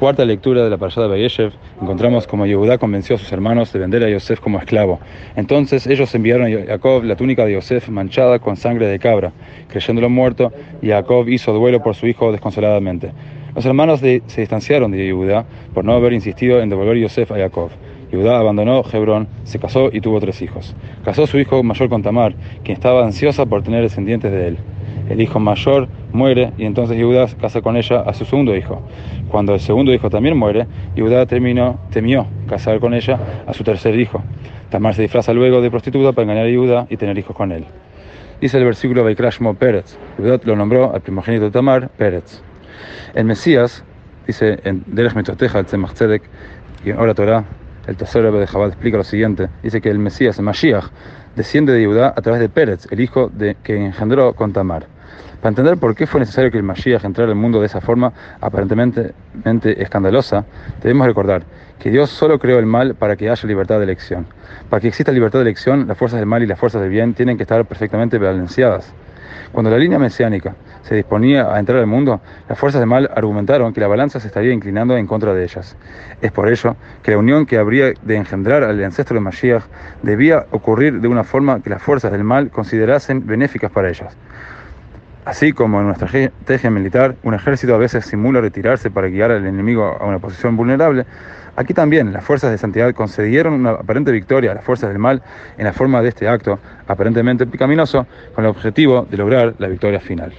cuarta lectura de la parashá de Bayeshev, encontramos como Yehudá convenció a sus hermanos de vender a Yosef como esclavo. Entonces ellos enviaron a Jacob la túnica de Yosef manchada con sangre de cabra, creyéndolo muerto, y Jacob hizo duelo por su hijo desconsoladamente. Los hermanos se distanciaron de Yehudá por no haber insistido en devolver Yosef a Jacob. Yehudá abandonó Hebrón, se casó y tuvo tres hijos. Casó su hijo mayor con Tamar, quien estaba ansiosa por tener descendientes de él. El hijo mayor muere y entonces Yehudá casa con ella a su segundo hijo. Cuando el segundo hijo también muere, Yehudá terminó, temió casar con ella a su tercer hijo. Tamar se disfraza luego de prostituta para engañar a Yehudá y tener hijos con él. Dice el versículo Vaikrashmo Pérez. Yehudá lo nombró al primogénito de Tamar, Pérez. El Mesías, dice en Derech Metoteja, el Tzemach Tzedek, y Torah, el tercero de Jabal explica lo siguiente. Dice que el Mesías, el Mashiach, desciende de Yehudá a través de Pérez, el hijo de, que engendró con Tamar. Para entender por qué fue necesario que el Mashiach entrara al mundo de esa forma aparentemente escandalosa, debemos recordar que Dios solo creó el mal para que haya libertad de elección. Para que exista libertad de elección, las fuerzas del mal y las fuerzas del bien tienen que estar perfectamente balanceadas. Cuando la línea mesiánica se disponía a entrar al mundo, las fuerzas del mal argumentaron que la balanza se estaría inclinando en contra de ellas. Es por ello que la unión que habría de engendrar al ancestro de Mashiach debía ocurrir de una forma que las fuerzas del mal considerasen benéficas para ellas. Así como en nuestra estrategia militar, un ejército a veces simula retirarse para guiar al enemigo a una posición vulnerable, aquí también las fuerzas de santidad concedieron una aparente victoria a las fuerzas del mal en la forma de este acto aparentemente picaminoso con el objetivo de lograr la victoria final.